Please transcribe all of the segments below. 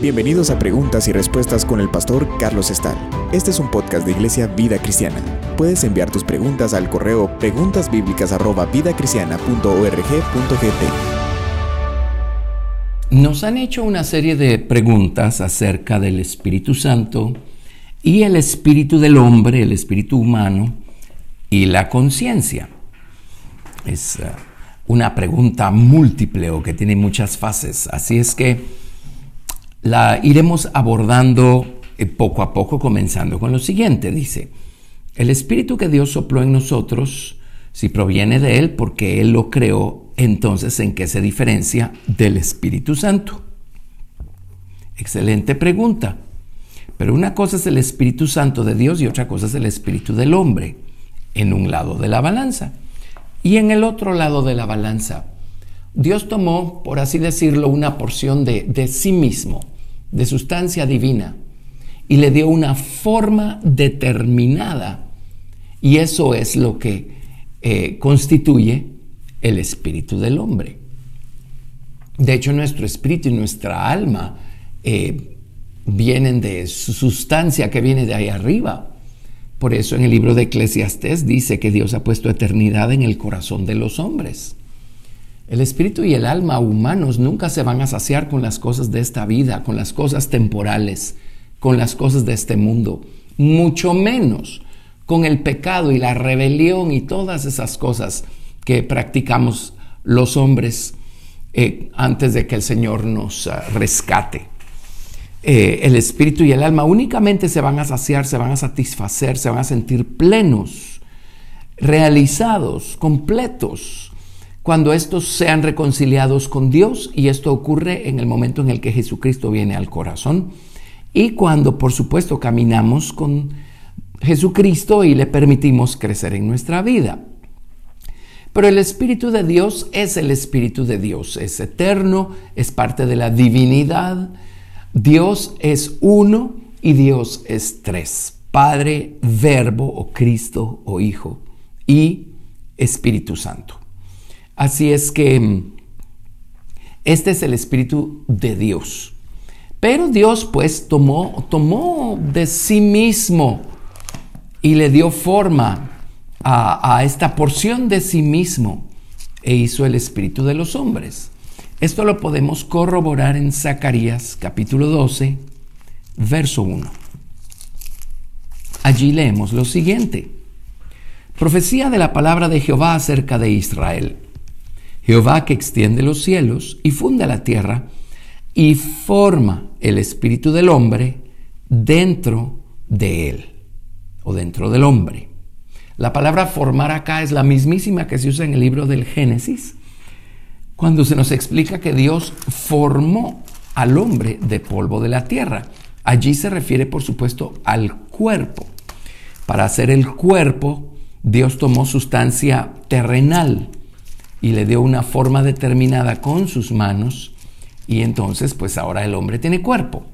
Bienvenidos a Preguntas y Respuestas con el pastor Carlos Estal. Este es un podcast de Iglesia Vida Cristiana. Puedes enviar tus preguntas al correo preguntasbiblicas@vidacristiana.org.gt. Nos han hecho una serie de preguntas acerca del Espíritu Santo y el espíritu del hombre, el espíritu humano y la conciencia. Es uh, una pregunta múltiple o que tiene muchas fases, así es que la iremos abordando eh, poco a poco, comenzando con lo siguiente. Dice, el Espíritu que Dios sopló en nosotros, si proviene de Él porque Él lo creó, entonces ¿en qué se diferencia del Espíritu Santo? Excelente pregunta. Pero una cosa es el Espíritu Santo de Dios y otra cosa es el Espíritu del hombre, en un lado de la balanza. Y en el otro lado de la balanza, Dios tomó, por así decirlo, una porción de, de sí mismo, de sustancia divina, y le dio una forma determinada. Y eso es lo que eh, constituye el espíritu del hombre. De hecho, nuestro espíritu y nuestra alma eh, vienen de su sustancia que viene de ahí arriba. Por eso en el libro de Eclesiastés dice que Dios ha puesto eternidad en el corazón de los hombres. El espíritu y el alma humanos nunca se van a saciar con las cosas de esta vida, con las cosas temporales, con las cosas de este mundo, mucho menos con el pecado y la rebelión y todas esas cosas que practicamos los hombres eh, antes de que el Señor nos ah, rescate. Eh, el espíritu y el alma únicamente se van a saciar, se van a satisfacer, se van a sentir plenos, realizados, completos cuando estos sean reconciliados con Dios y esto ocurre en el momento en el que Jesucristo viene al corazón y cuando por supuesto caminamos con Jesucristo y le permitimos crecer en nuestra vida. Pero el Espíritu de Dios es el Espíritu de Dios, es eterno, es parte de la divinidad. Dios es uno y Dios es tres, Padre, Verbo o Cristo o Hijo y Espíritu Santo. Así es que mm, este es el Espíritu de Dios. Pero Dios pues tomó, tomó de sí mismo y le dio forma a, a esta porción de sí mismo e hizo el Espíritu de los hombres. Esto lo podemos corroborar en Zacarías capítulo 12, verso 1. Allí leemos lo siguiente. Profecía de la palabra de Jehová acerca de Israel. Jehová que extiende los cielos y funda la tierra y forma el espíritu del hombre dentro de él o dentro del hombre. La palabra formar acá es la mismísima que se usa en el libro del Génesis, cuando se nos explica que Dios formó al hombre de polvo de la tierra. Allí se refiere, por supuesto, al cuerpo. Para hacer el cuerpo, Dios tomó sustancia terrenal, y le dio una forma determinada con sus manos y entonces pues ahora el hombre tiene cuerpo.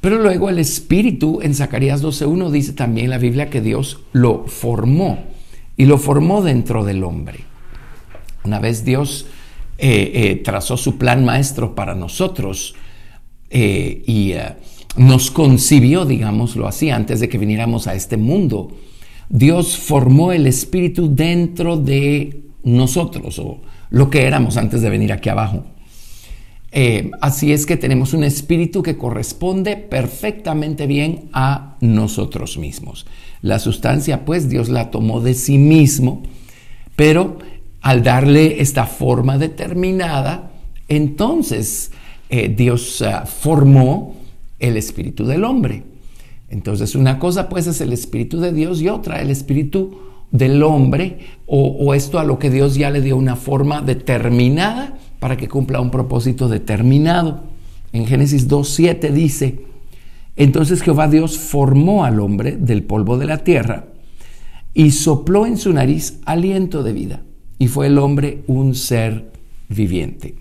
Pero luego el espíritu en Zacarías 12.1 dice también la Biblia que Dios lo formó y lo formó dentro del hombre. Una vez Dios eh, eh, trazó su plan maestro para nosotros eh, y nos concibió, digámoslo así, antes de que viniéramos a este mundo, Dios formó el espíritu dentro de nosotros o lo que éramos antes de venir aquí abajo. Eh, así es que tenemos un espíritu que corresponde perfectamente bien a nosotros mismos. La sustancia, pues Dios la tomó de sí mismo, pero al darle esta forma determinada, entonces eh, Dios ah, formó el espíritu del hombre. Entonces una cosa pues es el espíritu de Dios y otra el espíritu del hombre o, esto a lo que Dios ya le dio una forma determinada para que cumpla un propósito determinado. En Génesis 2.7 dice, entonces Jehová Dios formó al hombre del polvo de la tierra y sopló en su nariz aliento de vida y fue el hombre un ser viviente.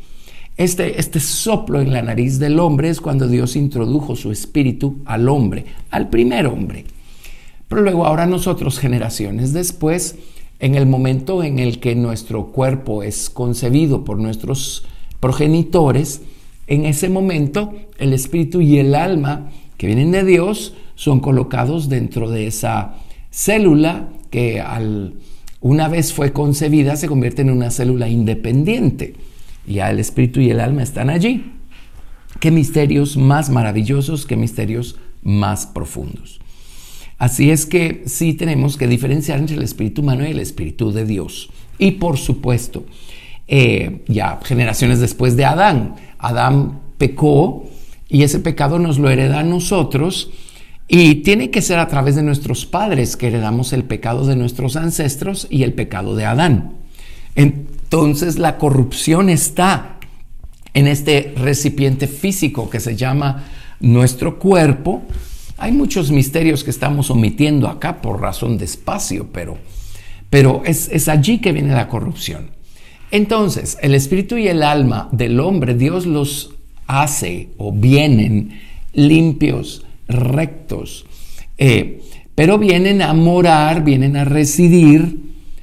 Este, este soplo en la nariz del hombre es cuando Dios introdujo su espíritu al hombre, al primer hombre. Pero luego ahora nosotros, generaciones después, en el momento en el que nuestro cuerpo es concebido por nuestros progenitores, en ese momento el espíritu y el alma que vienen de Dios son colocados dentro de esa célula que una vez fue concebida se convierte en una célula independiente. Ya el espíritu y el alma están allí. Qué misterios más maravillosos, qué misterios más profundos. Así es que sí tenemos que diferenciar entre el espíritu humano y el espíritu de Dios. Y por supuesto, eh, ya generaciones después de Adán, Adán pecó y ese pecado nos lo hereda a nosotros y tiene que ser a través de nuestros padres que heredamos el pecado de nuestros ancestros y el pecado de Adán. Entonces la corrupción está en este recipiente físico que se llama nuestro cuerpo hay muchos misterios que estamos omitiendo acá por razón de espacio, pero, pero es, allí que viene la corrupción. Entonces, el espíritu y el alma del hombre, Dios los hace o vienen limpios, rectos, eh, pero vienen a morar, vienen a residir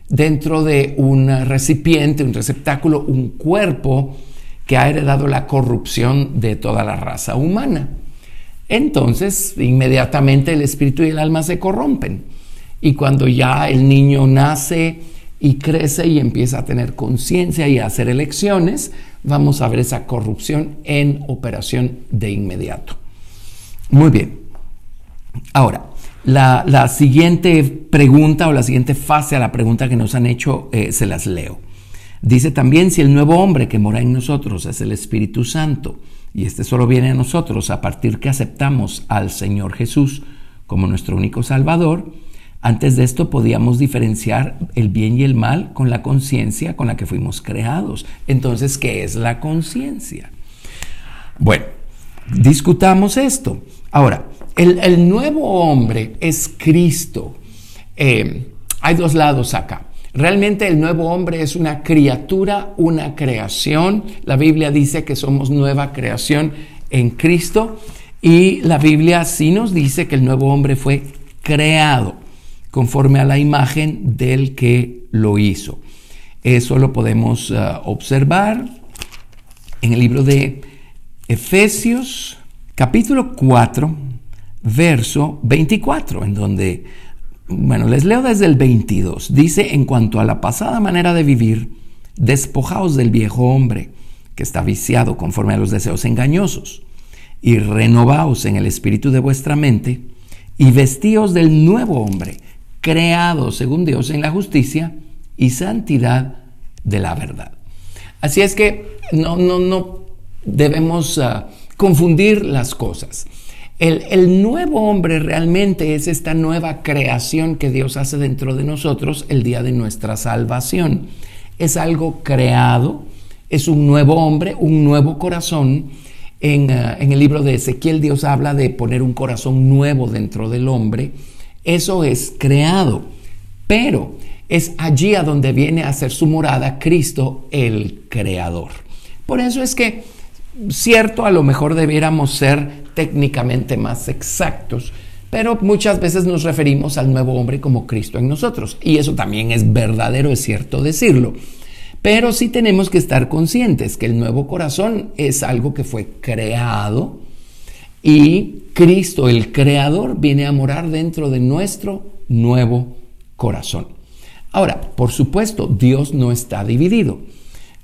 dentro de un recipiente, un receptáculo, un cuerpo que ha heredado la corrupción de toda la raza humana entonces inmediatamente el espíritu y el alma se corrompen. Y cuando ya el niño nace y crece y empieza a tener conciencia y a hacer elecciones, vamos a ver esa corrupción en operación de inmediato. Muy bien. Ahora, la, siguiente pregunta o la siguiente fase a la pregunta que nos han hecho, eh, se las leo. Dice también si el nuevo hombre que mora en nosotros es el Espíritu Santo y este solo viene a nosotros a partir que aceptamos al Señor Jesús como nuestro único Salvador. Antes de esto podíamos diferenciar el bien y el mal con la conciencia con la que fuimos creados. Entonces, ¿qué es la conciencia? Bueno, discutamos esto. Ahora, el, nuevo hombre es Cristo. Eh, hay dos lados acá. Realmente el nuevo hombre es una criatura, una creación. La Biblia dice que somos nueva creación en Cristo y la Biblia sí nos dice que el nuevo hombre fue creado conforme a la imagen del que lo hizo. Eso lo podemos uh, observar en el libro de Efesios capítulo 4, verso 24, en donde bueno, les leo desde el 22. Dice, en cuanto a la pasada manera de vivir, despojaos del viejo hombre, que está viciado conforme a los deseos engañosos, y renovaos en el espíritu de vuestra mente, y vestíos del nuevo hombre, creado según Dios en la justicia y santidad de la verdad. Así es que no, no, no debemos ah, confundir las cosas. El, nuevo hombre realmente es esta nueva creación que Dios hace dentro de nosotros el día de nuestra salvación. Es algo creado, es un nuevo hombre, un nuevo corazón. En, uh, en el libro de Ezequiel Dios habla de poner un corazón nuevo dentro del hombre. Eso es creado, pero es allí a donde viene a ser su morada Cristo el Creador. Por eso es que, cierto, a lo mejor debiéramos ser técnicamente más exactos, pero muchas veces nos referimos al nuevo hombre como Cristo en nosotros. Y eso también es verdadero, es cierto decirlo. Pero sí tenemos que estar conscientes que el nuevo corazón es algo que fue creado y Cristo, el creador, viene a morar dentro de nuestro nuevo corazón. Ahora, por supuesto, Dios no está dividido.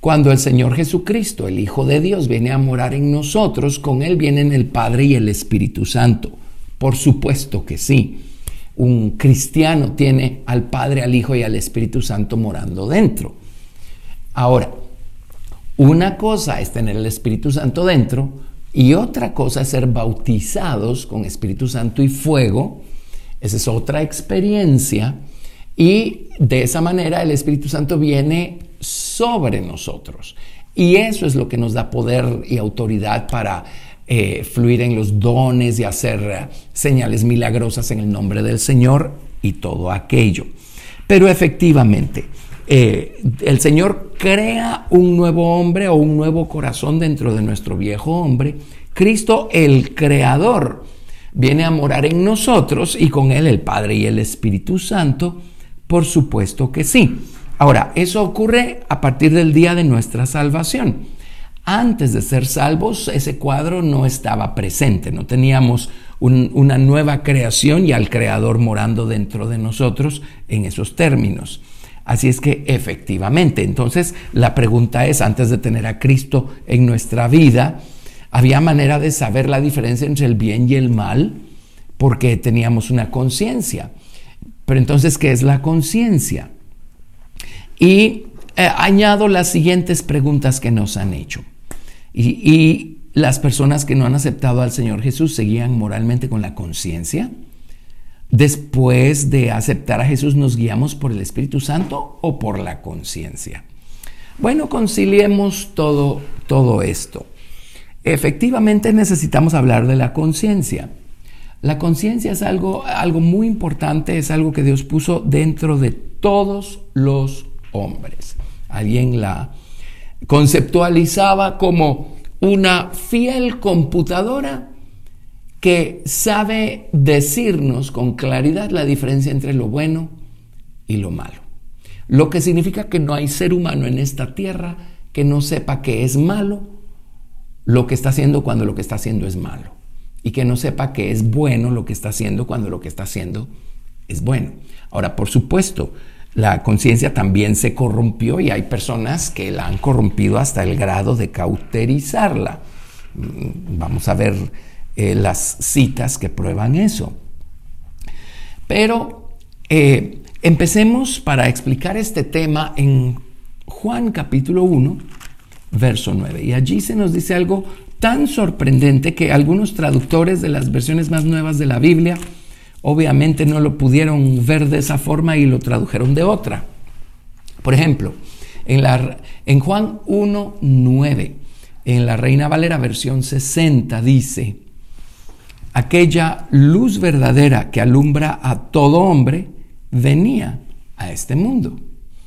Cuando el Señor Jesucristo, el Hijo de Dios, viene a morar en nosotros, con Él vienen el Padre y el Espíritu Santo. Por supuesto que sí. Un cristiano tiene al Padre, al Hijo y al Espíritu Santo morando dentro. Ahora, una cosa es tener el Espíritu Santo dentro y otra cosa es ser bautizados con Espíritu Santo y fuego. Esa es otra experiencia. Y de esa manera el Espíritu Santo viene sobre nosotros. Y eso es lo que nos da poder y autoridad para eh, fluir en los dones y hacer eh, señales milagrosas en el nombre del Señor y todo aquello. Pero efectivamente, eh, el Señor crea un nuevo hombre o un nuevo corazón dentro de nuestro viejo hombre. Cristo, el Creador, viene a morar en nosotros y con Él el Padre y el Espíritu Santo. Por supuesto que sí. Ahora, eso ocurre a partir del día de nuestra salvación. Antes de ser salvos, ese cuadro no estaba presente, no teníamos una nueva creación y al Creador morando dentro de nosotros en esos términos. Así es que efectivamente, entonces la pregunta es, antes de tener a Cristo en nuestra vida, ¿había manera de saber la diferencia entre el bien y el mal? Porque teníamos una conciencia. Pero entonces, ¿qué es la conciencia? Y eh, añado las siguientes preguntas que nos han hecho. Y, las personas que no han aceptado al Señor Jesús seguían moralmente con la conciencia. Después de aceptar a Jesús, ¿nos guiamos por el Espíritu Santo o por la conciencia? Bueno, conciliemos todo, todo esto. Efectivamente necesitamos hablar de la conciencia. La conciencia es algo, algo muy importante, es algo que Dios puso dentro de todos los hombres. Alguien la conceptualizaba como una fiel computadora que sabe decirnos con claridad la diferencia entre lo bueno y lo malo. Lo que significa que no hay ser humano en esta tierra que no sepa que es malo lo que está haciendo cuando lo que está haciendo es malo. Y que no sepa que es bueno lo que está haciendo cuando lo que está haciendo es bueno. Ahora, por supuesto, la conciencia también se corrompió y hay personas que la han corrompido hasta el grado de cauterizarla. Mm, vamos a ver eh, las citas que prueban eso. Pero eh, empecemos para explicar este tema en Juan capítulo 1, verso 9. Y allí se nos dice algo tan sorprendente que algunos traductores de las versiones más nuevas de la Biblia obviamente no lo pudieron ver de esa forma y lo tradujeron de otra. Por ejemplo, en, la, Juan 1, 9, en la Reina Valera versión 60 dice, aquella luz verdadera que alumbra a todo hombre venía a este mundo.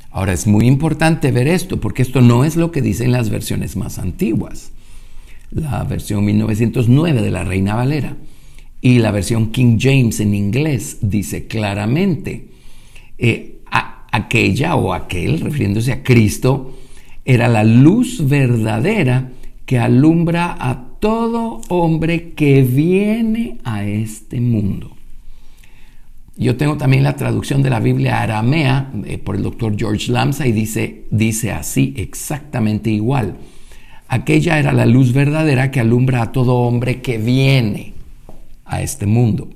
Ahora es muy importante ver esto porque esto no es lo que dicen las versiones más antiguas. La versión 1909 de la Reina Valera y la versión King James en inglés dice claramente, eh, aquella o aquel, refiriéndose a Cristo, era la luz verdadera que alumbra a todo hombre que viene a este mundo. Yo tengo también la traducción de la Biblia aramea eh, por el doctor George Lamsa y dice, dice así, exactamente igual. Aquella era la luz verdadera que alumbra a todo hombre que viene a este mundo.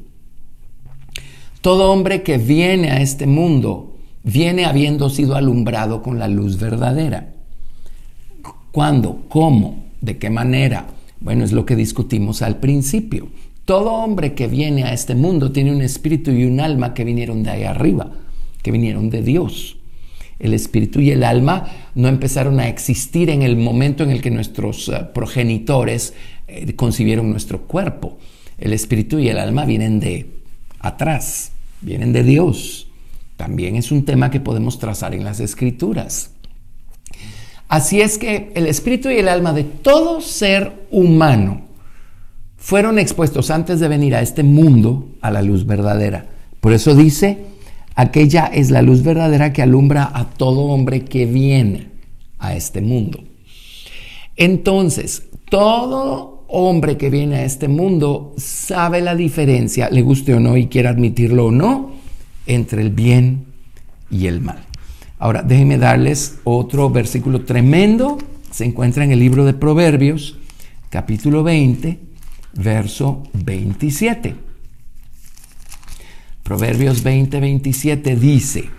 Todo hombre que viene a este mundo viene habiendo sido alumbrado con la luz verdadera. ¿Cuándo? ¿Cómo? ¿De qué manera? Bueno, es lo que discutimos al principio. Todo hombre que viene a este mundo tiene un espíritu y un alma que vinieron de ahí arriba, que vinieron de Dios. El espíritu y el alma no empezaron a existir en el momento en el que nuestros eh, progenitores eh, concibieron nuestro cuerpo. El espíritu y el alma vienen de atrás, vienen de Dios. También es un tema que podemos trazar en las escrituras. Así es que el espíritu y el alma de todo ser humano fueron expuestos antes de venir a este mundo a la luz verdadera. Por eso dice, aquella es la luz verdadera que alumbra a todo hombre que viene a este mundo. Entonces, todo hombre que viene a este mundo sabe la diferencia, le guste o no y quiera admitirlo o no, entre el bien y el mal. Ahora, déjenme darles otro versículo tremendo. Se encuentra en el libro de Proverbios, capítulo 20, verso 27. Proverbios 20, 27 dice,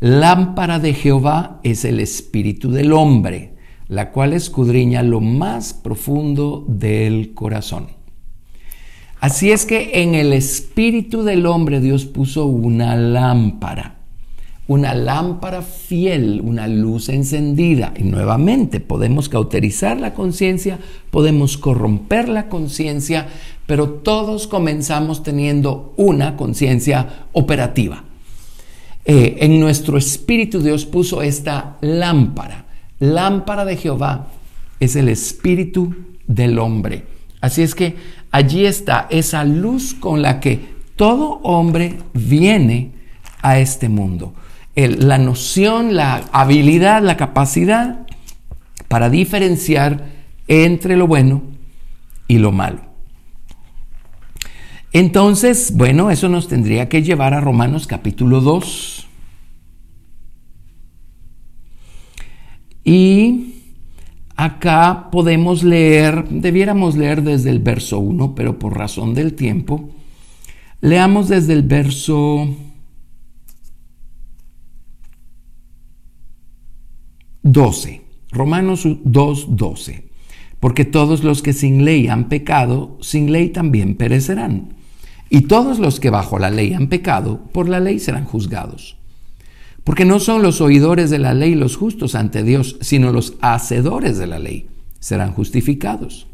Lámpara de Jehová es el espíritu del hombre, la cual escudriña lo más profundo del corazón. Así es que en el espíritu del hombre Dios puso una lámpara una lámpara fiel, una luz encendida. Y nuevamente podemos cauterizar la conciencia, podemos corromper la conciencia, pero todos comenzamos teniendo una conciencia operativa. Eh, en nuestro espíritu Dios puso esta lámpara. Lámpara de Jehová es el espíritu del hombre. Así es que allí está esa luz con la que todo hombre viene a este mundo la noción, la habilidad, la capacidad para diferenciar entre lo bueno y lo malo. Entonces, bueno, eso nos tendría que llevar a Romanos capítulo 2. Y acá podemos leer, debiéramos leer desde el verso 1, pero por razón del tiempo, leamos desde el verso 12. Romanos 2, 12. Porque todos los que sin ley han pecado, sin ley también perecerán. Y todos los que bajo la ley han pecado, por la ley serán juzgados. Porque no son los oidores de la ley los justos ante Dios, sino los hacedores de la ley serán justificados.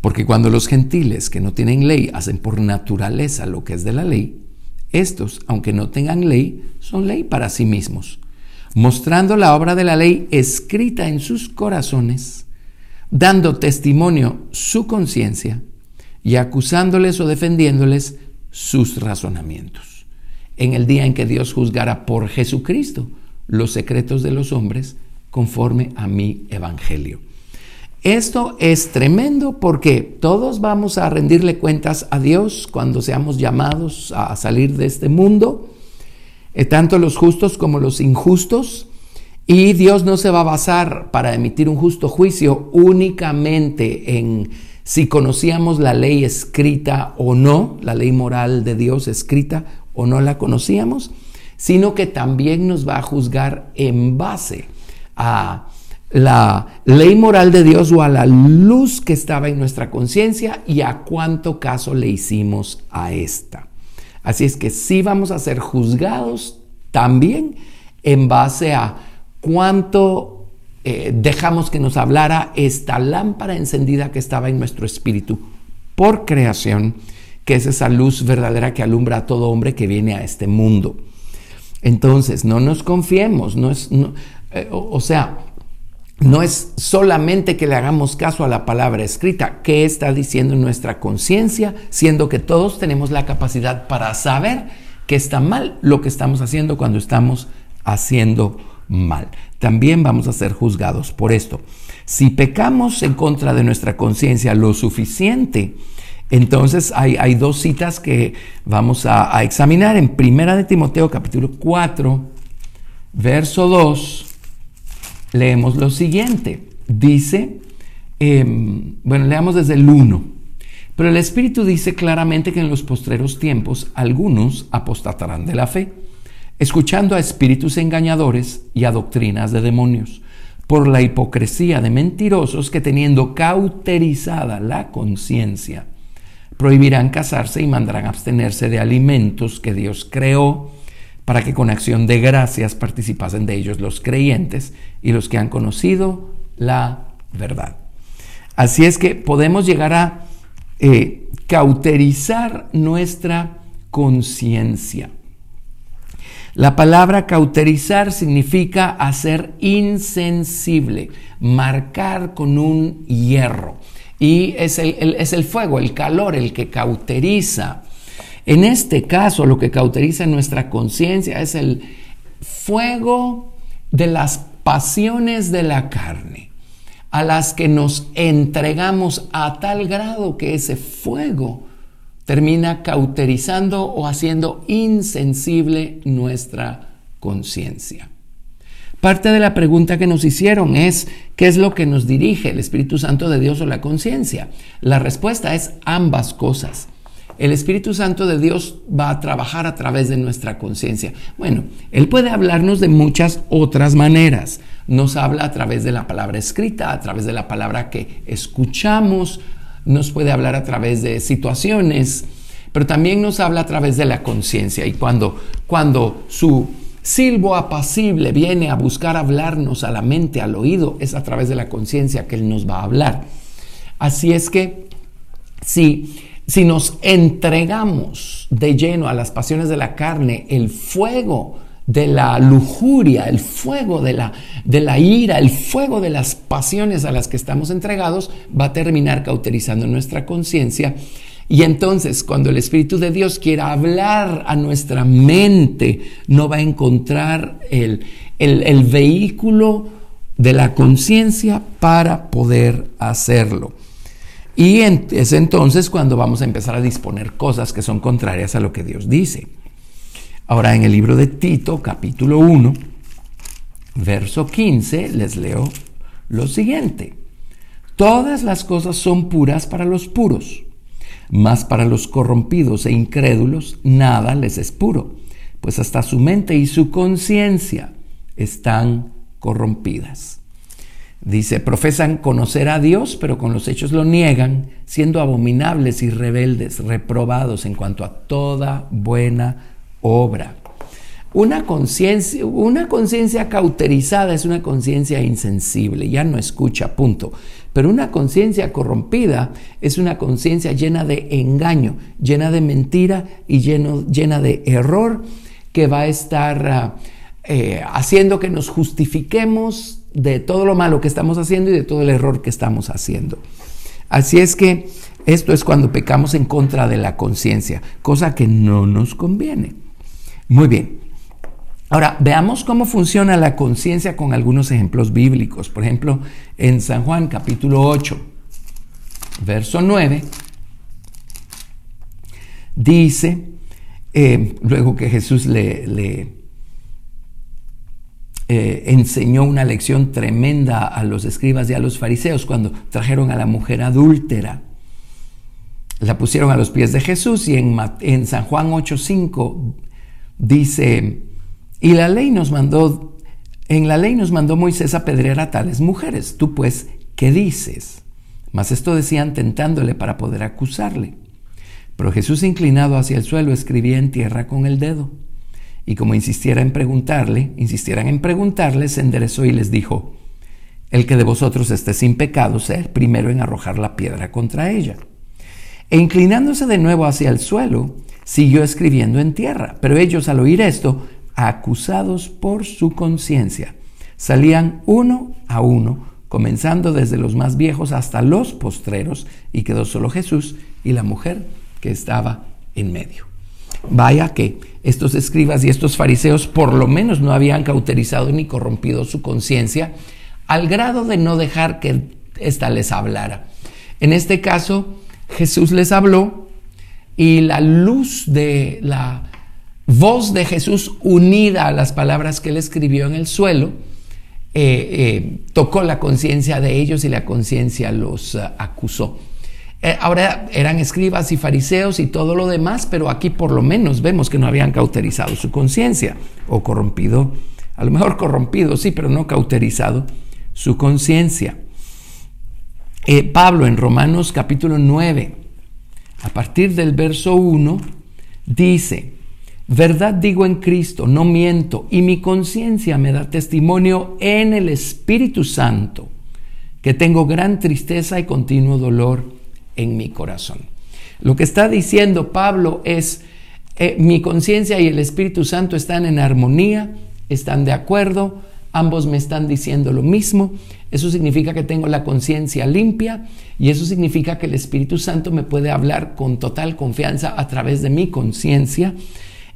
Porque cuando los gentiles que no tienen ley hacen por naturaleza lo que es de la ley, estos, aunque no tengan ley, son ley para sí mismos, mostrando la obra de la ley escrita en sus corazones, dando testimonio su conciencia y acusándoles o defendiéndoles sus razonamientos. En el día en que Dios juzgará por Jesucristo los secretos de los hombres conforme a mi evangelio. Esto es tremendo porque todos vamos a rendirle cuentas a Dios cuando seamos llamados a salir de este mundo, eh, tanto los justos como los injustos. Y Dios no se va a basar para emitir un justo juicio únicamente en si conocíamos la ley escrita o no, la ley moral de Dios escrita o no la conocíamos, sino que también nos va a juzgar en base a la ley moral de Dios o a la luz que estaba en nuestra conciencia y a cuánto caso le hicimos a esta. Así es que sí vamos a ser juzgados también en base a cuánto eh, dejamos que nos hablara esta lámpara encendida que estaba en nuestro espíritu por creación, que es esa luz verdadera que alumbra a todo hombre que viene a este mundo. Entonces, no nos confiemos, no es, eh, o, sea, no es solamente que le hagamos caso a la palabra escrita, ¿qué está diciendo nuestra conciencia? Siendo que todos tenemos la capacidad para saber que está mal lo que estamos haciendo cuando estamos haciendo mal. También vamos a ser juzgados por esto. Si pecamos en contra de nuestra conciencia lo suficiente, entonces hay, dos citas que vamos a, examinar. En Primera de Timoteo capítulo 4, verso 2, leemos lo siguiente. Dice, em, bueno, leamos desde el 1. Pero el Espíritu dice claramente que en los postreros tiempos algunos apostatarán de la fe escuchando a espíritus engañadores y a doctrinas de demonios, por la hipocresía de mentirosos que teniendo cauterizada la conciencia, prohibirán casarse y mandarán abstenerse de alimentos que Dios creó para que con acción de gracias participasen de ellos los creyentes y los que han conocido la verdad. Así es que podemos llegar a eh, cauterizar nuestra conciencia. La palabra cauterizar significa hacer insensible, marcar con un hierro. Y es el, es el fuego, el calor, el que cauteriza. En este caso, lo que cauteriza nuestra conciencia es el fuego de las pasiones de la carne, a las que nos entregamos a tal grado que ese fuego termina cauterizando o haciendo insensible nuestra conciencia. Parte de la pregunta que nos hicieron es, ¿qué es lo que nos dirige el Espíritu Santo de Dios o la conciencia? La respuesta es ambas cosas. El Espíritu Santo de Dios va a trabajar a través de nuestra conciencia. Bueno, Él puede hablarnos de muchas otras maneras. Nos habla a través de la palabra escrita, a través de la palabra que escuchamos, nos puede hablar a través de situaciones, pero también nos habla a través de la conciencia. Y cuando, cuando su silbo apacible viene a buscar hablarnos a la mente, al oído, es a través de la conciencia que Él nos va a hablar. Así es que si, si nos entregamos de lleno a las pasiones de la carne, el fuego de la lujuria, el fuego de la, de la ira, el fuego de las pasiones a las que estamos entregados, va a terminar cauterizando nuestra conciencia. Y entonces, cuando el Espíritu de Dios quiera hablar a nuestra mente, no va a encontrar el, el, el vehículo de la conciencia para poder hacerlo. Y es entonces cuando vamos a empezar a disponer cosas que son contrarias a lo que Dios dice. Ahora en el libro de Tito, capítulo 1, verso 15, les leo lo siguiente. Todas las cosas son puras para los puros, mas para los corrompidos e incrédulos nada les es puro, pues hasta su mente y su conciencia están corrompidas. Dice, profesan conocer a Dios, pero con los hechos lo niegan, siendo abominables y rebeldes, reprobados en cuanto a toda buena obra. Una conciencia, una cauterizada es una conciencia insensible, ya no escucha, punto. Pero una conciencia corrompida es una conciencia llena de engaño, llena de mentira y llena de error que va a estar ah, eh, haciendo que nos justifiquemos de todo lo malo que estamos haciendo y de todo el error que estamos haciendo. Así es que esto es cuando pecamos en contra de la conciencia, cosa que no nos conviene. Muy bien. Ahora, veamos cómo funciona la conciencia con algunos ejemplos bíblicos. Por ejemplo, en San Juan capítulo 8, verso 9, dice, eh, luego que Jesús le, eh, enseñó una lección tremenda a los escribas y a los fariseos cuando trajeron a la mujer adúltera. La pusieron a los pies de Jesús y en, en San Juan 8:5 dice, y la ley nos mandó, en la ley nos mandó Moisés apedrear a tales mujeres. Tú pues, ¿qué dices? Mas esto decían tentándole para poder acusarle. Pero Jesús inclinado hacia el suelo escribía en tierra con el dedo. Y como insistiera en preguntarle, insistieran en preguntarle, se enderezó y les dijo, el que de vosotros esté sin pecado sea el primero en arrojar la piedra contra ella. E inclinándose de nuevo hacia el suelo, siguió escribiendo en tierra. Pero ellos al oír esto, acusados por su conciencia, salían uno a uno, comenzando desde los más viejos hasta los postreros, y quedó solo Jesús y la mujer que estaba en medio. Vaya que estos escribas y estos fariseos por lo menos no habían cauterizado ni corrompido su conciencia al grado de no dejar que ésta les hablara. En este caso, Jesús les habló y la luz de la voz de Jesús unida a las palabras que él escribió en el suelo, eh, eh, tocó la conciencia de ellos y la conciencia los uh, acusó. Eh, ahora eran escribas y fariseos y todo lo demás, pero aquí por lo menos vemos que no habían cauterizado su conciencia o corrompido, a lo mejor corrompido, sí, pero no cauterizado su conciencia. Eh, Pablo en Romanos capítulo 9, a partir del verso 1, dice, verdad digo en Cristo, no miento, y mi conciencia me da testimonio en el Espíritu Santo, que tengo gran tristeza y continuo dolor en mi corazón. Lo que está diciendo Pablo es, eh, mi conciencia y el Espíritu Santo están en armonía, están de acuerdo, ambos me están diciendo lo mismo. Eso significa que tengo la conciencia limpia y eso significa que el Espíritu Santo me puede hablar con total confianza a través de mi conciencia,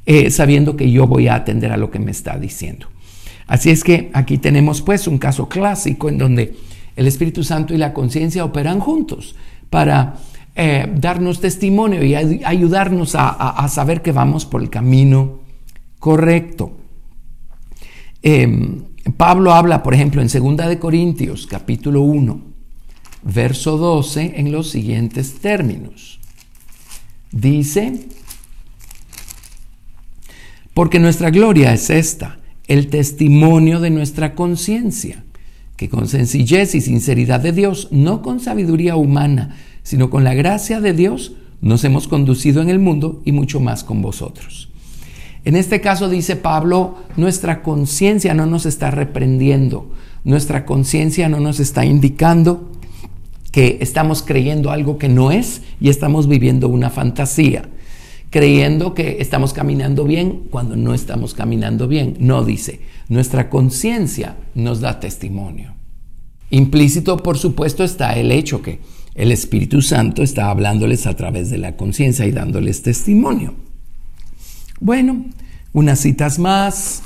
eh, sabiendo que yo voy a atender a lo que me está diciendo. Así es que aquí tenemos pues un caso clásico en donde el Espíritu Santo y la conciencia operan juntos para eh, darnos testimonio y ayudarnos a, saber que vamos por el camino correcto. Em, Pablo habla, por ejemplo, en 2 de Corintios, capítulo 1, verso 12, en los siguientes términos. Dice, porque nuestra gloria es esta, el testimonio de nuestra conciencia que con sencillez y sinceridad de Dios, no con sabiduría humana, sino con la gracia de Dios, nos hemos conducido en el mundo y mucho más con vosotros. En este caso dice Pablo, nuestra conciencia no nos está reprendiendo, nuestra conciencia no nos está indicando que estamos creyendo algo que no es y estamos viviendo una fantasía, creyendo que estamos caminando bien cuando no estamos caminando bien. No dice, nuestra conciencia nos da testimonio. Implícito, por supuesto, está el hecho que el Espíritu Santo está hablándoles a través de la conciencia y dándoles testimonio. Bueno, unas citas más.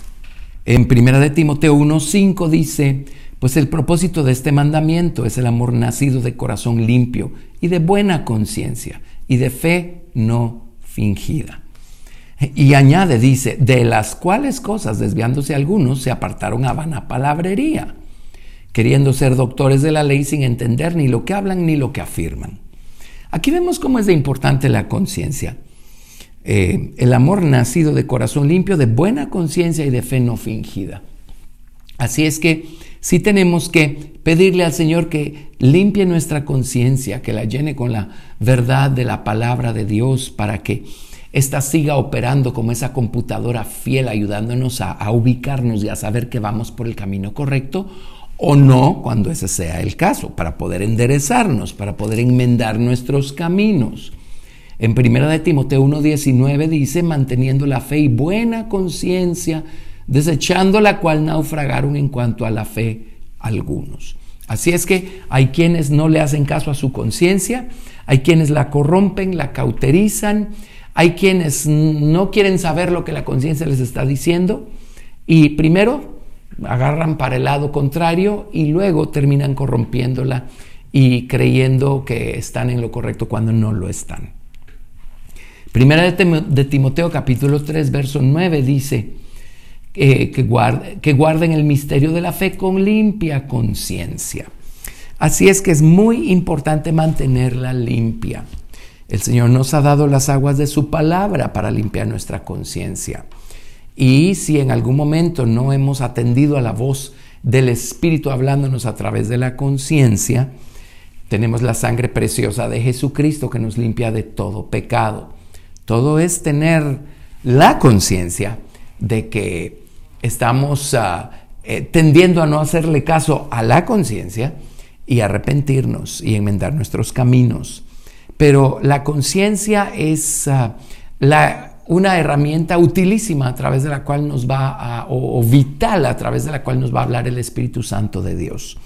En 1 de Timoteo 1:5 dice, Pues el propósito de este mandamiento es el amor nacido de corazón limpio y de buena conciencia y de fe no fingida. Y añade, dice, de las cuales cosas, desviándose algunos, se apartaron a vana palabrería, queriendo ser doctores de la ley sin entender ni lo que hablan ni lo que afirman. Aquí vemos cómo es de importante la conciencia. Eh, el amor nacido de corazón limpio, de buena conciencia y de fe no fingida. Así es que sí tenemos que pedirle al Señor que limpie nuestra conciencia, que la llene con la verdad de la palabra de Dios para que esta siga operando como esa computadora fiel, ayudándonos a, ubicarnos y a saber que vamos por el camino correcto o no cuando ese sea el caso, para poder enderezarnos, para poder enmendar nuestros caminos. En 1 de Timoteo 1.19 dice, manteniendo la fe y buena conciencia, desechando la cual naufragaron en cuanto a la fe algunos. Así es que hay quienes no le hacen caso a su conciencia, hay quienes la corrompen, la cauterizan, hay quienes no quieren saber lo que la conciencia les está diciendo y primero agarran para el lado contrario y luego terminan corrompiéndola y creyendo que están en lo correcto cuando no lo están. Primera de Timoteo capítulo 3 verso 9 dice eh, que, que guarden el misterio de la fe con limpia conciencia. Así es que es muy importante mantenerla limpia. El Señor nos ha dado las aguas de su palabra para limpiar nuestra conciencia. Y si en algún momento no hemos atendido a la voz del Espíritu hablándonos a través de la conciencia, tenemos la sangre preciosa de Jesucristo que nos limpia de todo pecado. Todo es tener la conciencia de que estamos ah, eh, tendiendo a no hacerle caso a la conciencia y arrepentirnos y enmendar nuestros caminos. Pero la conciencia es ah, una herramienta utilísima a través de la cual nos va a, o, vital a través de la cual nos va a hablar el Espíritu Santo de Dios.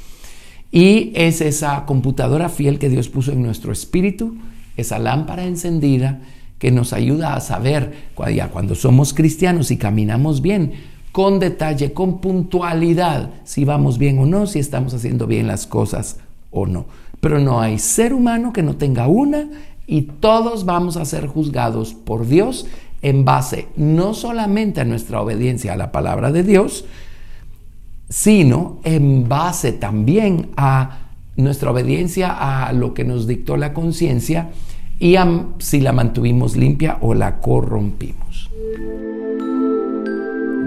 Y es esa computadora fiel que Dios puso en nuestro espíritu, esa lámpara encendida que nos ayuda a saber cuando somos cristianos y caminamos bien, con detalle, con puntualidad, si vamos bien o no, si estamos haciendo bien las cosas o no. Pero no hay ser humano que no tenga una y todos vamos a ser juzgados por Dios en base no solamente a nuestra obediencia a la palabra de Dios, sino en base también a nuestra obediencia a lo que nos dictó la conciencia y a si la mantuvimos limpia o la corrompimos.